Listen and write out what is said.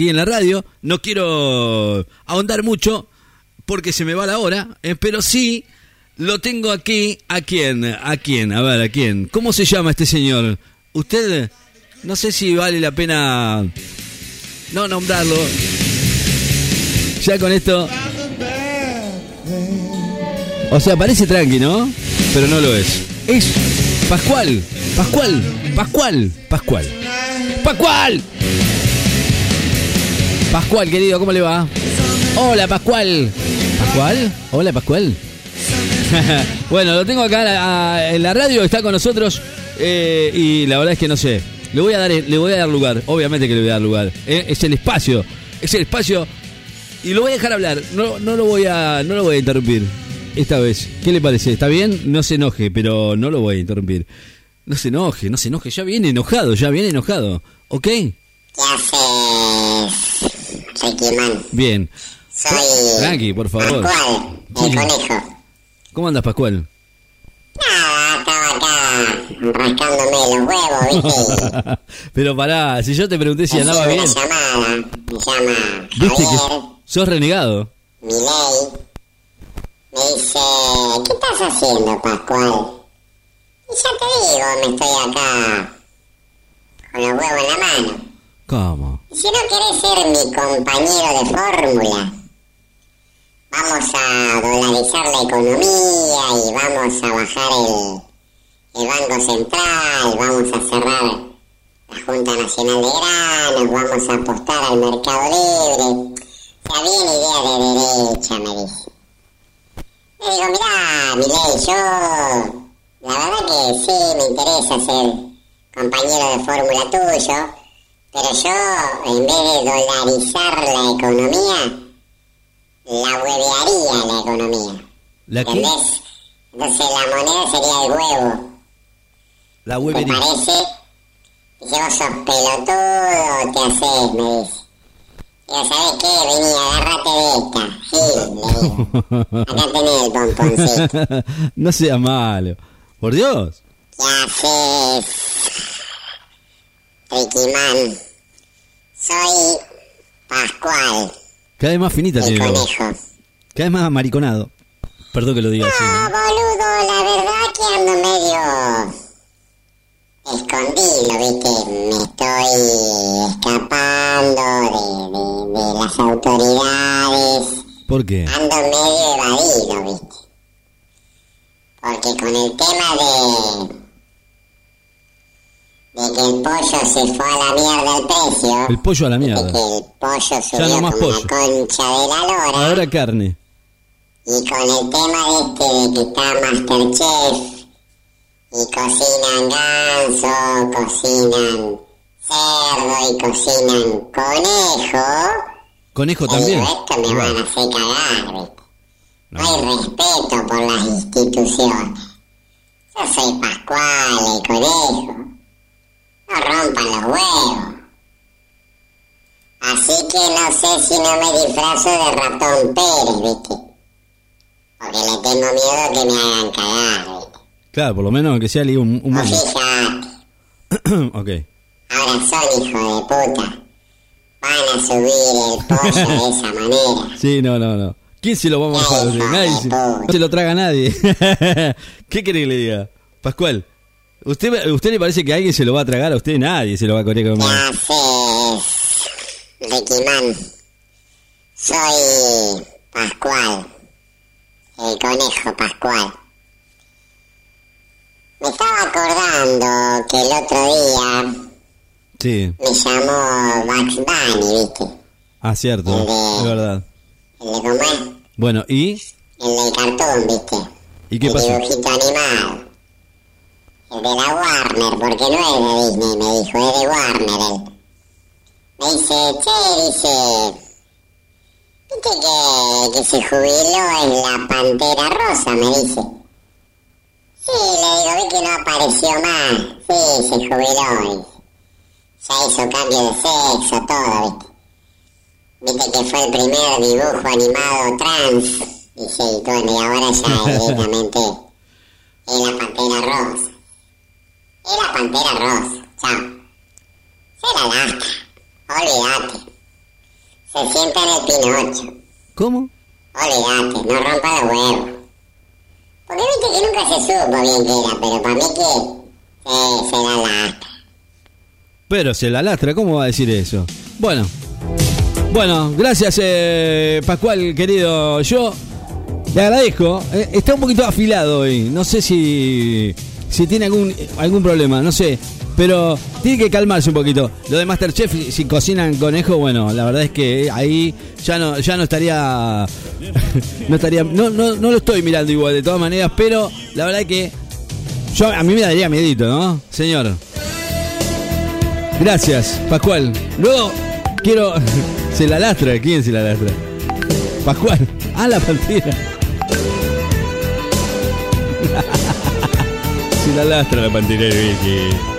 y en la radio. No quiero ahondar mucho porque se me va la hora, eh, pero sí lo tengo aquí. ¿A quién? ¿A quién? A ver, ¿a quién? ¿Cómo se llama este señor? Usted, no sé si vale la pena no nombrarlo. Ya con esto. O sea, parece tranqui, ¿no? Pero no lo es. Es Pascual, Pascual, Pascual, Pascual. ¡Pascual! Pascual, querido, ¿cómo le va? Hola, Pascual. ¿Pascual? Hola, Pascual. bueno, lo tengo acá en la radio, está con nosotros eh, y la verdad es que no sé. Le voy a dar, le voy a dar lugar, obviamente que le voy a dar lugar. Eh, es el espacio, es el espacio y lo voy a dejar hablar. No, no lo voy a, no lo voy a interrumpir esta vez. ¿Qué le parece? ¿Está bien? No se enoje, pero no lo voy a interrumpir. No se enoje, no se enoje. Ya viene enojado, ya viene enojado. ¿Ok? ¿Qué haces, Ricky Bien. Soy. Tranqui, por favor. Pascual, el conejo. ¿Cómo andas, Pascual? Nada, estaba acá rascándome los huevos, ¿viste? Pero pará, si yo te pregunté si andaba bien. una llamada, me llama ¿Viste Javier, que sos renegado? Milei. Me dice, ¿qué estás haciendo, Pascual? Y ya te digo, me estoy acá con los huevos en la mano. ¿Cómo? Si no querés ser mi compañero de fórmula, vamos a dolarizar la economía y vamos a bajar el, el Banco Central, vamos a cerrar la Junta Nacional de Granos, vamos a apostar al mercado libre. Sea, bien idea de derecha, me dice. Le digo, mirá, Milei, yo la verdad que sí me interesa ser compañero de fórmula tuyo, pero yo, en vez de dolarizar la economía, la huevearía la economía. ¿La qué? ¿Entendés? Entonces la moneda sería el huevo. La ¿Te huevería. parece? Dice, vos sos pelotudo, te haces, me dice. Digo, ¿sabes qué? Vení, agárrate de esta. Gil, le digo. Acá tenés el pomponcito. no sea malo. Por Dios. ¿Qué haces? Soy Pascual, Cada vez más finita tiene conejo. Cada vez más amariconado. Perdón que lo diga así. Ah, ¿no? boludo, la verdad que ando medio escondido, ¿viste? Me estoy escapando de, de, de las autoridades. ¿Por qué? Ando medio evadido, ¿viste? Porque con el tema de... De que el pollo se fue a la mierda el precio. El pollo a la de mierda. que el pollo subió no más como pollo. la concha de la lora. Ahora carne. Y con el tema este de que está Masterchef y cocinan ganso, cocinan cerdo y cocinan conejo, Conejo también. esto me van a hacer cagar, ¿viste? No hay respeto por las instituciones. Yo soy Pascual, el conejo. No rompan los huevos. Así que no sé si no me disfrazo de ratón Pérez, ¿viste? Porque le tengo miedo que me hagan cagar, ¿viste? Claro, por lo menos que sea ali un fíjate, ok. ahora son hijo de puta. Van a subir el pollo de esa manera. Sí, no, no, no. ¿Quién se lo va a morfar? Nadie se, no se lo traga nadie. ¿Qué quiere que le diga? Pascual, ¿usted, ¿usted le parece que alguien se lo va a tragar? A usted nadie se lo va a comer como... ¿Qué haces, Ricky Man? Soy Pascual, el conejo Pascual. Me estaba acordando que el otro día Sí. me llamó Bugs Bunny, ¿viste? Ah, cierto. De- Es verdad. El de Bueno, ¿y? el del cartón, ¿viste? ¿Y qué el pasó? dibujito animado. El de la Warner, porque no es de Disney, me dijo, es de Warner él. Me dice, che, dice, viste que, que se jubiló en la Pantera Rosa, me dice. Sí, le digo, vi que no apareció más. Sí, se jubiló, dice. Ya hizo cambio de sexo, todo, viste. Viste que fue el primer dibujo animado trans. Dice, y bueno, y ahora ya directamente es la Pantera Rosa. Es la Pantera Rosa, chao. Será lasca, olvídate. se sienta en el Pinocho. ¿Cómo? Olvídate, no rompa los huevos. Porque viste que nunca se supo bien qué era, pero para mí que se, se la lastra. Pero se la lastra, ¿cómo va a decir eso? Bueno, bueno, gracias eh, Pascual, querido. Yo le agradezco. Eh, está un poquito afilado hoy. No sé si, si tiene algún, algún problema, no sé. Pero tiene que calmarse un poquito. Lo de Masterchef, si cocinan conejo, bueno, la verdad es que ahí ya no, ya no estaría. no estaría. No, no, no lo estoy mirando igual de todas maneras, pero la verdad es que. Yo, a mí me daría miedito, ¿no? Señor. Gracias, Pascual. Luego quiero. se la lastra, ¿quién se la lastra? Pascual. Ah, la partida. se la lastra la pantera de Vicky.